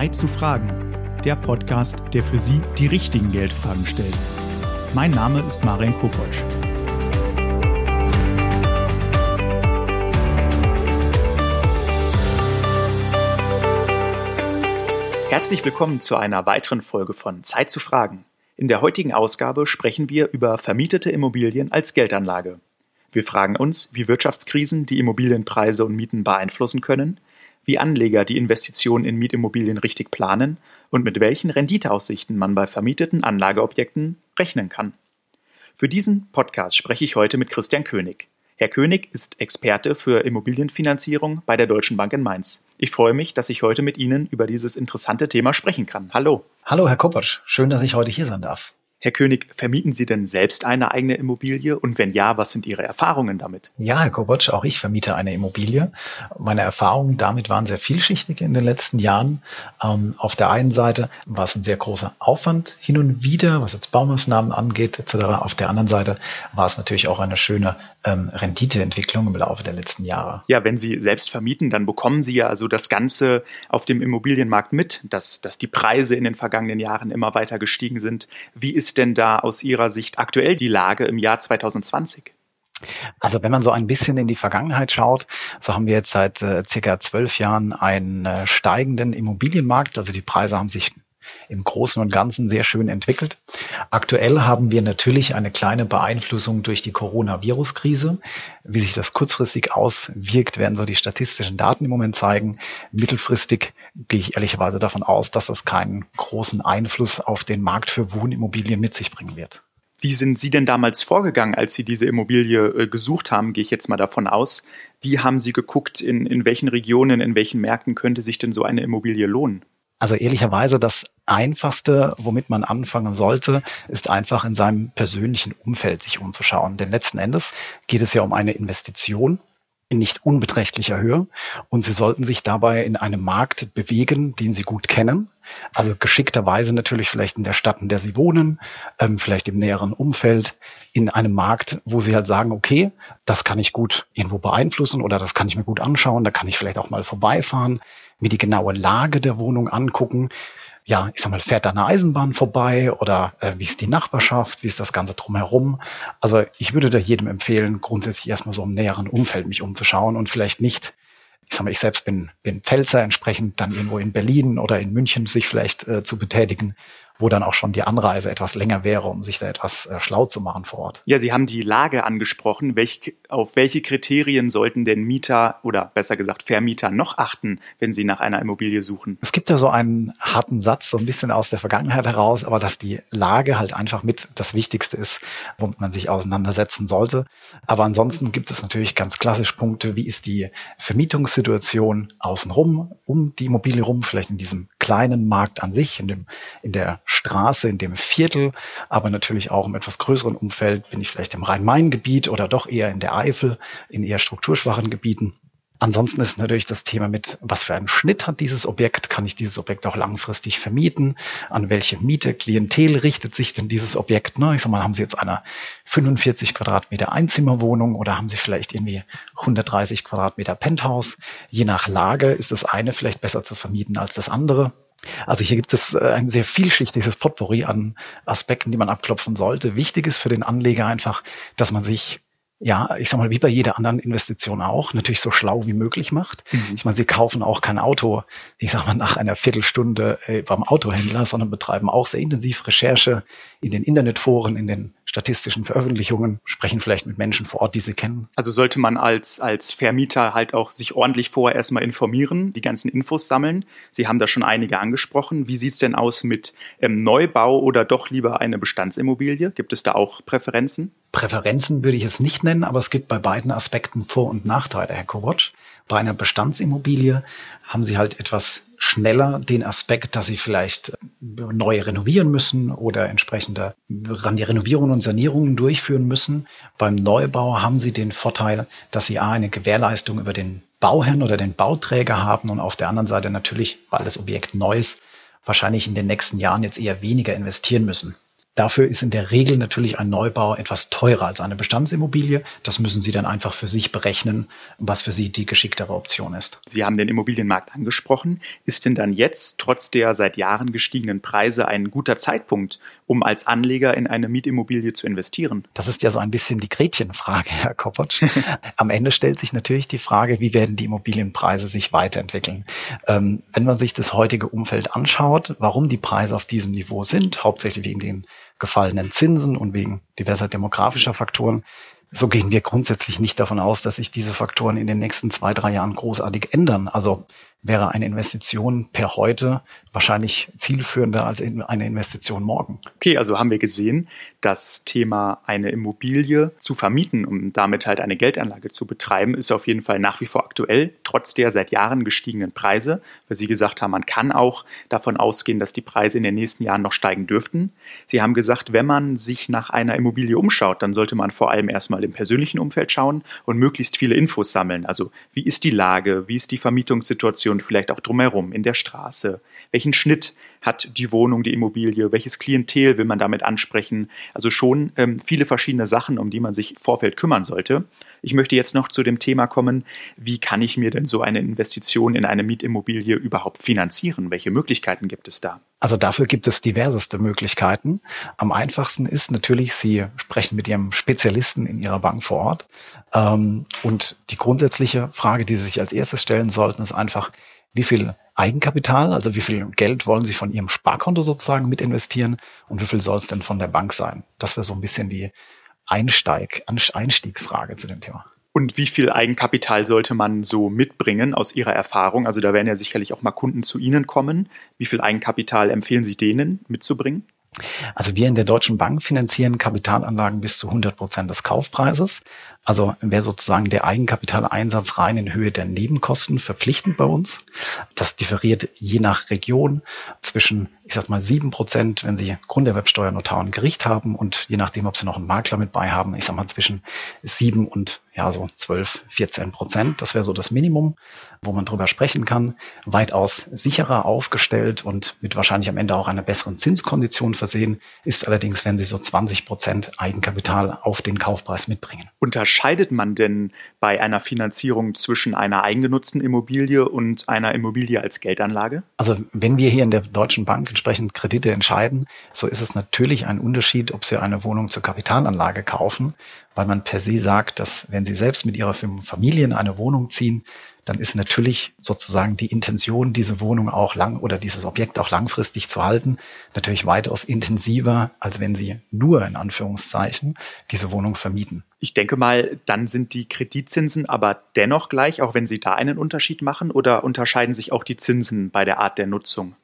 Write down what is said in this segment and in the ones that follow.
Zeit zu fragen. Der Podcast, der für Sie die richtigen Geldfragen stellt. Mein Name ist Marian Kopotsch. Herzlich willkommen zu einer weiteren Folge von Zeit zu fragen. In der heutigen Ausgabe sprechen wir über vermietete Immobilien als Geldanlage. Wir fragen uns, wie Wirtschaftskrisen die Immobilienpreise und Mieten beeinflussen können, wie Anleger die Investitionen in Mietimmobilien richtig planen und mit welchen Renditeaussichten man bei vermieteten Anlageobjekten rechnen kann. Für diesen Podcast spreche ich heute mit Christian König. Herr König ist Experte für Immobilienfinanzierung bei der Deutschen Bank in Mainz. Ich freue mich, dass ich heute mit Ihnen über dieses interessante Thema sprechen kann. Hallo. Hallo, Herr Koppersch. Schön, dass ich heute hier sein darf. Herr König, vermieten Sie denn selbst eine eigene Immobilie? Und wenn ja, was sind Ihre Erfahrungen damit? Ja, Herr Kobotsch, auch ich vermiete eine Immobilie. Meine Erfahrungen damit waren sehr vielschichtig in den letzten Jahren. Ähm, auf der einen Seite war es ein sehr großer Aufwand hin und wieder, was jetzt Baumaßnahmen angeht etc. Auf der anderen Seite war es natürlich auch eine schöne ähm, Renditeentwicklung im Laufe der letzten Jahre. Ja, wenn Sie selbst vermieten, dann bekommen Sie ja also das Ganze auf dem Immobilienmarkt mit, dass, dass die Preise in den vergangenen Jahren immer weiter gestiegen sind. Wie ist denn da aus Ihrer Sicht aktuell die Lage im Jahr 2020? Also wenn man so ein bisschen in die Vergangenheit schaut, so haben wir jetzt seit äh, circa zwölf Jahren einen äh, steigenden Immobilienmarkt. Also die Preise haben sich im Großen und Ganzen sehr schön entwickelt. Aktuell haben wir natürlich eine kleine Beeinflussung durch die Coronavirus-Krise. Wie sich das kurzfristig auswirkt, werden so die statistischen Daten im Moment zeigen. Mittelfristig gehe ich ehrlicherweise davon aus, dass das keinen großen Einfluss auf den Markt für Wohnimmobilien mit sich bringen wird. Wie sind Sie denn damals vorgegangen, als Sie diese Immobilie äh, gesucht haben, gehe ich jetzt mal davon aus. Wie haben Sie geguckt, in, in welchen Regionen, in welchen Märkten könnte sich denn so eine Immobilie lohnen? Also ehrlicherweise das Einfachste, womit man anfangen sollte, ist einfach in seinem persönlichen Umfeld sich umzuschauen. Denn letzten Endes geht es ja um eine Investition in nicht unbeträchtlicher Höhe und Sie sollten sich dabei in einem Markt bewegen, den Sie gut kennen. Also geschickterweise natürlich vielleicht in der Stadt, in der Sie wohnen, ähm, vielleicht im näheren Umfeld, in einem Markt, wo Sie halt sagen, okay, das kann ich gut irgendwo beeinflussen oder das kann ich mir gut anschauen, da kann ich vielleicht auch mal vorbeifahren mir die genaue Lage der Wohnung angucken. Ja, ich sag mal, fährt da eine Eisenbahn vorbei oder äh, wie ist die Nachbarschaft, wie ist das Ganze drumherum? Also ich würde da jedem empfehlen, grundsätzlich erstmal so im näheren Umfeld mich umzuschauen und vielleicht nicht ich sag mal, ich selbst bin, bin Pfälzer, entsprechend dann irgendwo in Berlin oder in München sich vielleicht äh, zu betätigen, wo dann auch schon die Anreise etwas länger wäre, um sich da etwas äh, schlau zu machen vor Ort. Ja, Sie haben die Lage angesprochen. Welch, auf welche Kriterien sollten denn Mieter oder besser gesagt Vermieter noch achten, wenn sie nach einer Immobilie suchen? Es gibt ja so einen harten Satz, so ein bisschen aus der Vergangenheit heraus, aber dass die Lage halt einfach mit das Wichtigste ist, womit man sich auseinandersetzen sollte. Aber ansonsten gibt es natürlich ganz klassisch Punkte, wie ist die Vermietungssituation außenrum, um die Immobilie rum, vielleicht in diesem kleinen Markt an sich, in dem, in der Straße, in dem Viertel, aber natürlich auch im etwas größeren Umfeld bin ich vielleicht im Rhein-Main-Gebiet oder doch eher in der Eifel, in eher strukturschwachen Gebieten. Ansonsten ist natürlich das Thema mit, was für einen Schnitt hat dieses Objekt? Kann ich dieses Objekt auch langfristig vermieten? An welche Miete, Klientel richtet sich denn dieses Objekt? Ne? Ich sag mal, haben Sie jetzt eine 45 Quadratmeter Einzimmerwohnung oder haben Sie vielleicht irgendwie 130 Quadratmeter Penthouse? Je nach Lage ist das eine vielleicht besser zu vermieten als das andere. Also hier gibt es äh, ein sehr vielschichtiges Potpourri an Aspekten, die man abklopfen sollte. Wichtig ist für den Anleger einfach, dass man sich ja, ich sag mal, wie bei jeder anderen Investition auch, natürlich so schlau wie möglich macht. Mhm. Ich meine, sie kaufen auch kein Auto, ich sag mal, nach einer Viertelstunde äh, beim Autohändler, sondern betreiben auch sehr intensiv Recherche in den Internetforen, in den statistischen Veröffentlichungen, sprechen vielleicht mit Menschen vor Ort, die sie kennen. Also sollte man als, als Vermieter halt auch sich ordentlich vorher erstmal informieren, die ganzen Infos sammeln. Sie haben da schon einige angesprochen. Wie sieht's denn aus mit ähm, Neubau oder doch lieber eine Bestandsimmobilie? Gibt es da auch Präferenzen? Präferenzen würde ich es nicht nennen, aber es gibt bei beiden Aspekten Vor- und Nachteile, Herr Kowatsch. Bei einer Bestandsimmobilie haben Sie halt etwas schneller den Aspekt, dass Sie vielleicht neu renovieren müssen oder entsprechende Renovierungen und Sanierungen durchführen müssen. Beim Neubau haben Sie den Vorteil, dass Sie A, eine Gewährleistung über den Bauherrn oder den Bauträger haben und auf der anderen Seite natürlich, weil das Objekt neu ist, wahrscheinlich in den nächsten Jahren jetzt eher weniger investieren müssen. Dafür ist in der Regel natürlich ein Neubau etwas teurer als eine Bestandsimmobilie. Das müssen Sie dann einfach für sich berechnen, was für Sie die geschicktere Option ist. Sie haben den Immobilienmarkt angesprochen. Ist denn dann jetzt, trotz der seit Jahren gestiegenen Preise, ein guter Zeitpunkt, um als Anleger in eine Mietimmobilie zu investieren? Das ist ja so ein bisschen die Gretchenfrage, Herr Kopotsch. Am Ende stellt sich natürlich die Frage, wie werden die Immobilienpreise sich weiterentwickeln? Ähm, wenn man sich das heutige Umfeld anschaut, warum die Preise auf diesem Niveau sind, hauptsächlich wegen den gefallenen Zinsen und wegen diverser demografischer Faktoren, so gehen wir grundsätzlich nicht davon aus, dass sich diese Faktoren in den nächsten zwei, drei Jahren großartig ändern. Also wäre eine Investition per heute wahrscheinlich zielführender als eine Investition morgen. Okay, also haben wir gesehen, das Thema eine Immobilie zu vermieten, um damit halt eine Geldanlage zu betreiben, ist auf jeden Fall nach wie vor aktuell, trotz der seit Jahren gestiegenen Preise, weil Sie gesagt haben, man kann auch davon ausgehen, dass die Preise in den nächsten Jahren noch steigen dürften. Sie haben gesagt, wenn man sich nach einer Immobilie umschaut, dann sollte man vor allem erstmal im persönlichen Umfeld schauen und möglichst viele Infos sammeln. Also wie ist die Lage, wie ist die Vermietungssituation, und vielleicht auch drumherum, in der Straße. Welchen Schnitt hat die Wohnung, die Immobilie? Welches Klientel will man damit ansprechen? Also schon ähm, viele verschiedene Sachen, um die man sich im Vorfeld kümmern sollte. Ich möchte jetzt noch zu dem Thema kommen, wie kann ich mir denn so eine Investition in eine Mietimmobilie überhaupt finanzieren? Welche Möglichkeiten gibt es da? Also dafür gibt es diverseste Möglichkeiten. Am einfachsten ist natürlich, Sie sprechen mit Ihrem Spezialisten in Ihrer Bank vor Ort. Ähm, und die grundsätzliche Frage, die Sie sich als erstes stellen sollten, ist einfach, wie viel Eigenkapital, also wie viel Geld wollen Sie von Ihrem Sparkonto sozusagen mit investieren und wie viel soll es denn von der Bank sein? Das wäre so ein bisschen die Einsteig, Einstiegfrage zu dem Thema. Und wie viel Eigenkapital sollte man so mitbringen aus Ihrer Erfahrung? Also da werden ja sicherlich auch mal Kunden zu Ihnen kommen. Wie viel Eigenkapital empfehlen Sie denen mitzubringen? Also wir in der Deutschen Bank finanzieren Kapitalanlagen bis zu 100 Prozent des Kaufpreises. Also wäre sozusagen der Eigenkapitaleinsatz rein in Höhe der Nebenkosten verpflichtend bei uns. Das differiert je nach Region zwischen, ich sag mal, sieben Prozent, wenn Sie Grunderwerbsteuer, Notar und Gericht haben und je nachdem, ob Sie noch einen Makler mit bei haben, ich sag mal zwischen sieben und ja, so 12, 14 Prozent. Das wäre so das Minimum, wo man drüber sprechen kann. Weitaus sicherer aufgestellt und mit wahrscheinlich am Ende auch einer besseren Zinskondition versehen, ist allerdings, wenn Sie so 20 Prozent Eigenkapital auf den Kaufpreis mitbringen. Unterscheidet man denn bei einer Finanzierung zwischen einer eigengenutzten Immobilie und einer Immobilie als Geldanlage? Also wenn wir hier in der Deutschen Bank entsprechend Kredite entscheiden, so ist es natürlich ein Unterschied, ob Sie eine Wohnung zur Kapitalanlage kaufen, weil man per se sagt, dass wenn Sie selbst mit Ihrer Familie in eine Wohnung ziehen, dann ist natürlich sozusagen die Intention, diese Wohnung auch lang oder dieses Objekt auch langfristig zu halten, natürlich weitaus intensiver, als wenn Sie nur in Anführungszeichen diese Wohnung vermieten. Ich denke mal, dann sind die Kreditzinsen aber dennoch gleich, auch wenn Sie da einen Unterschied machen, oder unterscheiden sich auch die Zinsen bei der Art der Nutzung?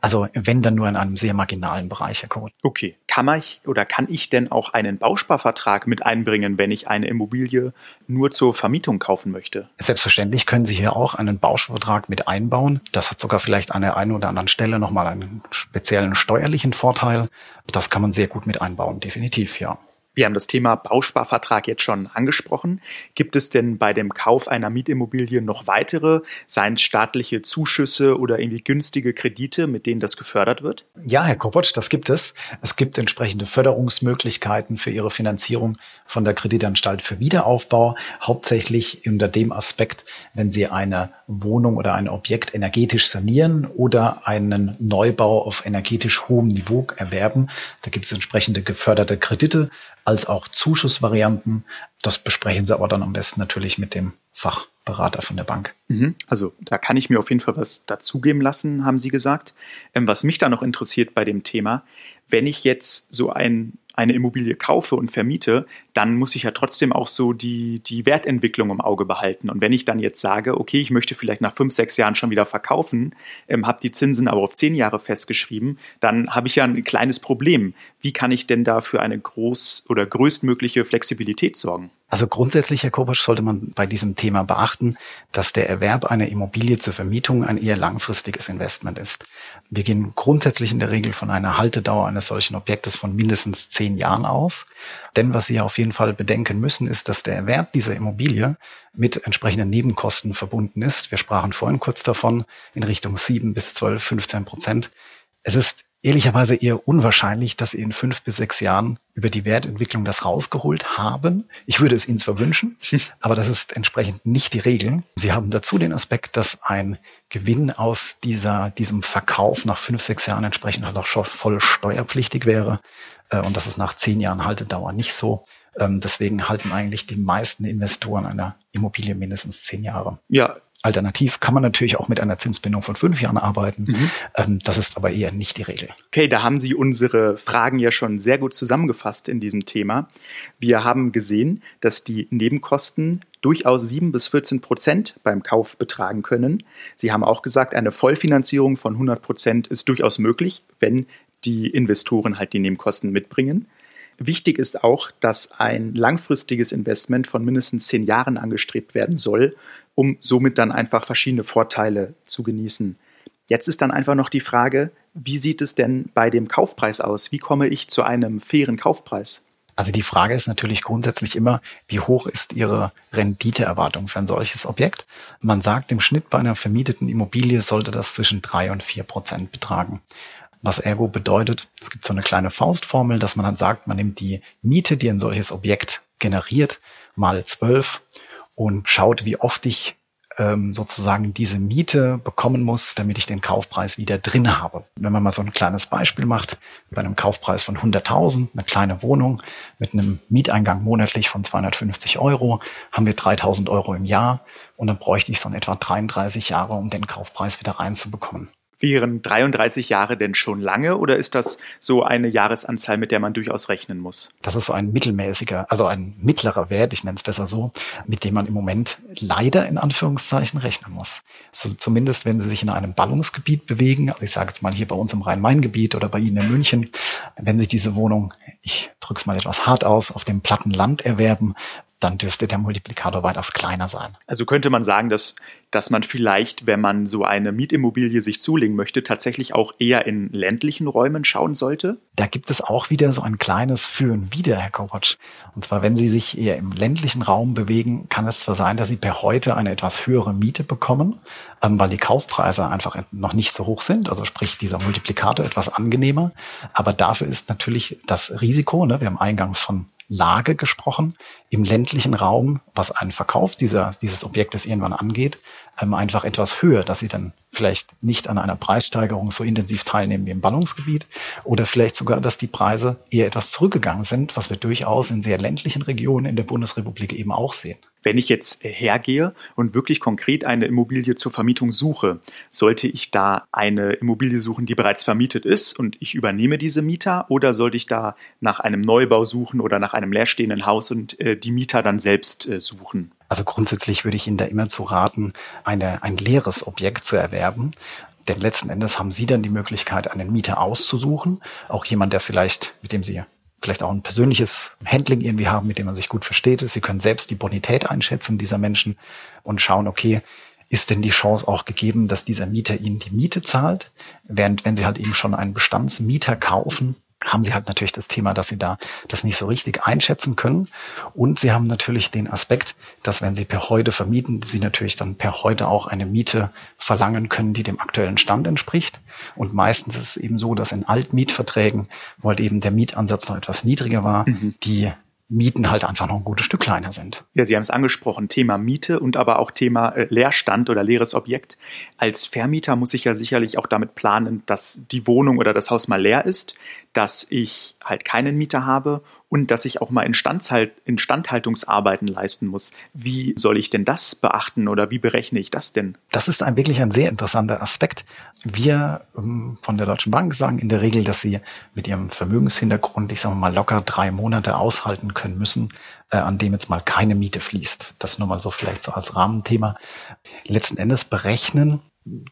Also wenn dann nur in einem sehr marginalen Bereich, Herr Kohl. Okay. Kann ich oder kann ich denn auch einen Bausparvertrag mit einbringen, wenn ich eine Immobilie nur zur Vermietung kaufen möchte? Selbstverständlich können Sie hier auch einen Bausparvertrag mit einbauen. Das hat sogar vielleicht an der einen oder anderen Stelle nochmal einen speziellen steuerlichen Vorteil. Das kann man sehr gut mit einbauen, definitiv, ja. Wir haben das Thema Bausparvertrag jetzt schon angesprochen. Gibt es denn bei dem Kauf einer Mietimmobilie noch weitere, seien es staatliche Zuschüsse oder irgendwie günstige Kredite, mit denen das gefördert wird? Ja, Herr Kopotsch, das gibt es. Es gibt entsprechende Förderungsmöglichkeiten für Ihre Finanzierung von der Kreditanstalt für Wiederaufbau, hauptsächlich unter dem Aspekt, wenn Sie eine Wohnung oder ein Objekt energetisch sanieren oder einen Neubau auf energetisch hohem Niveau erwerben. Da gibt es entsprechende geförderte Kredite als auch Zuschussvarianten. Das besprechen Sie aber dann am besten natürlich mit dem Fachberater von der Bank. Mhm. Also da kann ich mir auf jeden Fall was dazugeben lassen, haben Sie gesagt. Ähm, was mich da noch interessiert bei dem Thema, wenn ich jetzt so ein eine Immobilie kaufe und vermiete, dann muss ich ja trotzdem auch so die, die Wertentwicklung im Auge behalten. Und wenn ich dann jetzt sage, okay, ich möchte vielleicht nach fünf, sechs Jahren schon wieder verkaufen, ähm, habe die Zinsen aber auf zehn Jahre festgeschrieben, dann habe ich ja ein kleines Problem. Wie kann ich denn da für eine groß- oder größtmögliche Flexibilität sorgen? Also grundsätzlich, Herr Kopasch, sollte man bei diesem Thema beachten, dass der Erwerb einer Immobilie zur Vermietung ein eher langfristiges Investment ist. Wir gehen grundsätzlich in der Regel von einer Haltedauer eines solchen Objektes von mindestens zehn Jahren aus. Denn was Sie auf jeden Fall bedenken müssen, ist, dass der Erwerb dieser Immobilie mit entsprechenden Nebenkosten verbunden ist. Wir sprachen vorhin kurz davon in Richtung sieben bis zwölf, 15 Prozent. Es ist ehrlicherweise eher unwahrscheinlich, dass sie in fünf bis sechs Jahren über die Wertentwicklung das rausgeholt haben. Ich würde es ihnen zwar wünschen, aber das ist entsprechend nicht die Regel. Sie haben dazu den Aspekt, dass ein Gewinn aus dieser, diesem Verkauf nach fünf, sechs Jahren entsprechend halt auch schon voll steuerpflichtig wäre. Äh, und das ist nach zehn Jahren Haltedauer nicht so. Ähm, deswegen halten eigentlich die meisten Investoren einer Immobilie mindestens zehn Jahre. Ja, Alternativ kann man natürlich auch mit einer Zinsbindung von fünf Jahren arbeiten. Mhm. Ähm, das ist aber eher nicht die Regel. Okay, da haben Sie unsere Fragen ja schon sehr gut zusammengefasst in diesem Thema. Wir haben gesehen, dass die Nebenkosten durchaus sieben bis 14 Prozent beim Kauf betragen können. Sie haben auch gesagt, eine Vollfinanzierung von 100 Prozent ist durchaus möglich, wenn die Investoren halt die Nebenkosten mitbringen. Wichtig ist auch, dass ein langfristiges Investment von mindestens zehn Jahren angestrebt werden soll um somit dann einfach verschiedene Vorteile zu genießen. Jetzt ist dann einfach noch die Frage, wie sieht es denn bei dem Kaufpreis aus? Wie komme ich zu einem fairen Kaufpreis? Also die Frage ist natürlich grundsätzlich immer, wie hoch ist Ihre Renditeerwartung für ein solches Objekt? Man sagt, im Schnitt bei einer vermieteten Immobilie sollte das zwischen drei und vier Prozent betragen. Was ergo bedeutet, es gibt so eine kleine Faustformel, dass man dann sagt, man nimmt die Miete, die ein solches Objekt generiert, mal zwölf und schaut, wie oft ich ähm, sozusagen diese Miete bekommen muss, damit ich den Kaufpreis wieder drin habe. Wenn man mal so ein kleines Beispiel macht, bei einem Kaufpreis von 100.000, eine kleine Wohnung mit einem Mieteingang monatlich von 250 Euro, haben wir 3.000 Euro im Jahr und dann bräuchte ich so in etwa 33 Jahre, um den Kaufpreis wieder reinzubekommen. Wären 33 Jahre denn schon lange oder ist das so eine Jahresanzahl, mit der man durchaus rechnen muss? Das ist so ein mittelmäßiger, also ein mittlerer Wert, ich nenne es besser so, mit dem man im Moment leider in Anführungszeichen rechnen muss. So, zumindest wenn Sie sich in einem Ballungsgebiet bewegen, also ich sage jetzt mal hier bei uns im Rhein-Main-Gebiet oder bei Ihnen in München, wenn sich diese Wohnung, ich drücke es mal etwas hart aus, auf dem platten Land erwerben, dann dürfte der Multiplikator weitaus kleiner sein. Also könnte man sagen, dass, dass man vielleicht, wenn man so eine Mietimmobilie sich zulegen möchte, tatsächlich auch eher in ländlichen Räumen schauen sollte? Da gibt es auch wieder so ein kleines Für und Wider, Herr Kovac. Und zwar, wenn Sie sich eher im ländlichen Raum bewegen, kann es zwar sein, dass Sie per heute eine etwas höhere Miete bekommen, ähm, weil die Kaufpreise einfach noch nicht so hoch sind. Also sprich, dieser Multiplikator etwas angenehmer. Aber dafür ist natürlich das Risiko, ne, wir haben eingangs von Lage gesprochen, im ländlichen Raum, was einen Verkauf dieser, dieses Objektes irgendwann angeht, ähm, einfach etwas höher, dass sie dann vielleicht nicht an einer Preissteigerung so intensiv teilnehmen wie im Ballungsgebiet oder vielleicht sogar, dass die Preise eher etwas zurückgegangen sind, was wir durchaus in sehr ländlichen Regionen in der Bundesrepublik eben auch sehen. Wenn ich jetzt hergehe und wirklich konkret eine Immobilie zur Vermietung suche, sollte ich da eine Immobilie suchen, die bereits vermietet ist und ich übernehme diese Mieter oder sollte ich da nach einem Neubau suchen oder nach einem leerstehenden Haus und äh, die Mieter dann selbst äh, suchen? Also grundsätzlich würde ich Ihnen da immer zu raten, eine, ein leeres Objekt zu erwerben. Denn letzten Endes haben Sie dann die Möglichkeit, einen Mieter auszusuchen. Auch jemand, der vielleicht, mit dem Sie vielleicht auch ein persönliches Handling irgendwie haben, mit dem man sich gut versteht. Sie können selbst die Bonität einschätzen dieser Menschen und schauen, okay, ist denn die Chance auch gegeben, dass dieser Mieter ihnen die Miete zahlt? Während wenn sie halt eben schon einen Bestandsmieter kaufen, haben sie halt natürlich das Thema, dass sie da das nicht so richtig einschätzen können. Und sie haben natürlich den Aspekt, dass wenn sie per heute vermieten, sie natürlich dann per heute auch eine Miete verlangen können, die dem aktuellen Stand entspricht. Und meistens ist es eben so, dass in Altmietverträgen, wo halt eben der Mietansatz noch etwas niedriger war, mhm. die Mieten halt einfach noch ein gutes Stück kleiner sind. Ja, Sie haben es angesprochen, Thema Miete und aber auch Thema äh, Leerstand oder leeres Objekt. Als Vermieter muss ich ja sicherlich auch damit planen, dass die Wohnung oder das Haus mal leer ist, dass ich halt keinen Mieter habe und dass ich auch mal Instandhalt, Instandhaltungsarbeiten leisten muss. Wie soll ich denn das beachten oder wie berechne ich das denn? Das ist ein wirklich ein sehr interessanter Aspekt. Wir ähm, von der Deutschen Bank sagen in der Regel, dass sie mit ihrem Vermögenshintergrund, ich sage mal, locker drei Monate aushalten können müssen, äh, an dem jetzt mal keine Miete fließt. Das nur mal so vielleicht so als Rahmenthema. Letzten Endes berechnen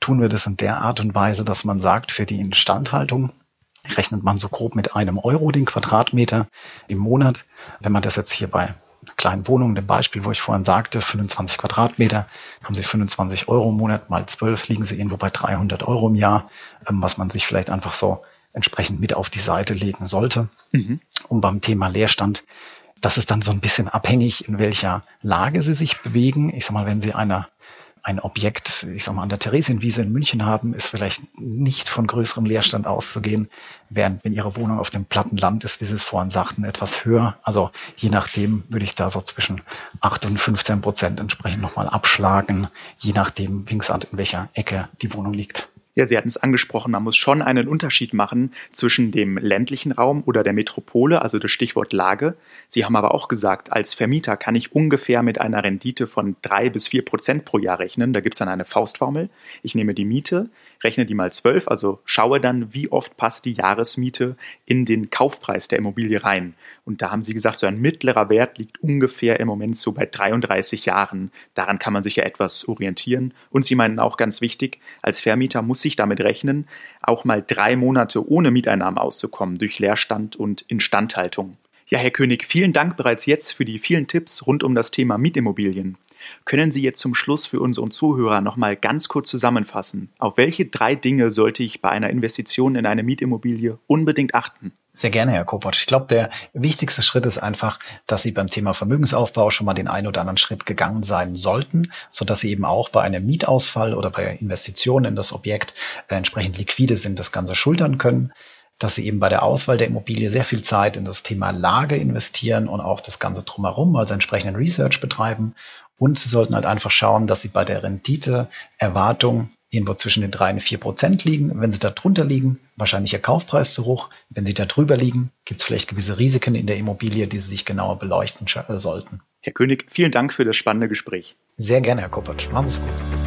tun wir das in der Art und Weise, dass man sagt, für die Instandhaltung rechnet man so grob mit einem Euro den Quadratmeter im Monat. Wenn man das jetzt hier bei kleinen Wohnung, dem Beispiel, wo ich vorhin sagte, 25 Quadratmeter, haben Sie 25 Euro im Monat, mal 12 liegen Sie irgendwo bei 300 Euro im Jahr, ähm, was man sich vielleicht einfach so entsprechend mit auf die Seite legen sollte. Mhm. Und beim Thema Leerstand, das ist dann so ein bisschen abhängig, in welcher Lage Sie sich bewegen. Ich sag mal, wenn Sie einer ein Objekt, ich sag mal, an der Theresienwiese in München haben, ist vielleicht nicht von größerem Leerstand auszugehen, während wenn Ihre Wohnung auf dem platten Land ist, wie Sie es vorhin sagten, etwas höher. Also je nachdem würde ich da so zwischen 8 und 15 Prozent entsprechend nochmal abschlagen, je nachdem, wie gesagt, in welcher Ecke die Wohnung liegt. Ja, Sie hatten es angesprochen, man muss schon einen Unterschied machen zwischen dem ländlichen Raum oder der Metropole, also das Stichwort Lage. Sie haben aber auch gesagt, als Vermieter kann ich ungefähr mit einer Rendite von drei bis vier Prozent pro Jahr rechnen. Da gibt es dann eine Faustformel. Ich nehme die Miete, rechne die mal zwölf, also schaue dann, wie oft passt die Jahresmiete in den Kaufpreis der Immobilie rein. Und da haben Sie gesagt, so ein mittlerer Wert liegt ungefähr im Moment so bei 33 Jahren. Daran kann man sich ja etwas orientieren. Und Sie meinen auch ganz wichtig, als Vermieter muss sich damit rechnen, auch mal drei Monate ohne Mieteinnahmen auszukommen durch Leerstand und Instandhaltung. Ja, Herr König, vielen Dank bereits jetzt für die vielen Tipps rund um das Thema Mietimmobilien. Können Sie jetzt zum Schluss für unseren Zuhörer nochmal ganz kurz zusammenfassen? Auf welche drei Dinge sollte ich bei einer Investition in eine Mietimmobilie unbedingt achten? Sehr gerne, Herr Kopot. Ich glaube, der wichtigste Schritt ist einfach, dass Sie beim Thema Vermögensaufbau schon mal den einen oder anderen Schritt gegangen sein sollten, so dass Sie eben auch bei einem Mietausfall oder bei Investitionen in das Objekt entsprechend liquide sind, das Ganze schultern können dass sie eben bei der Auswahl der Immobilie sehr viel Zeit in das Thema Lage investieren und auch das Ganze drumherum, also entsprechenden Research betreiben. Und sie sollten halt einfach schauen, dass sie bei der Renditeerwartung irgendwo zwischen den drei und vier Prozent liegen. Wenn sie da drunter liegen, wahrscheinlich ihr Kaufpreis zu hoch. Wenn sie da drüber liegen, gibt es vielleicht gewisse Risiken in der Immobilie, die sie sich genauer beleuchten sollten. Herr König, vielen Dank für das spannende Gespräch. Sehr gerne, Herr Koppert. Machen Sie es gut.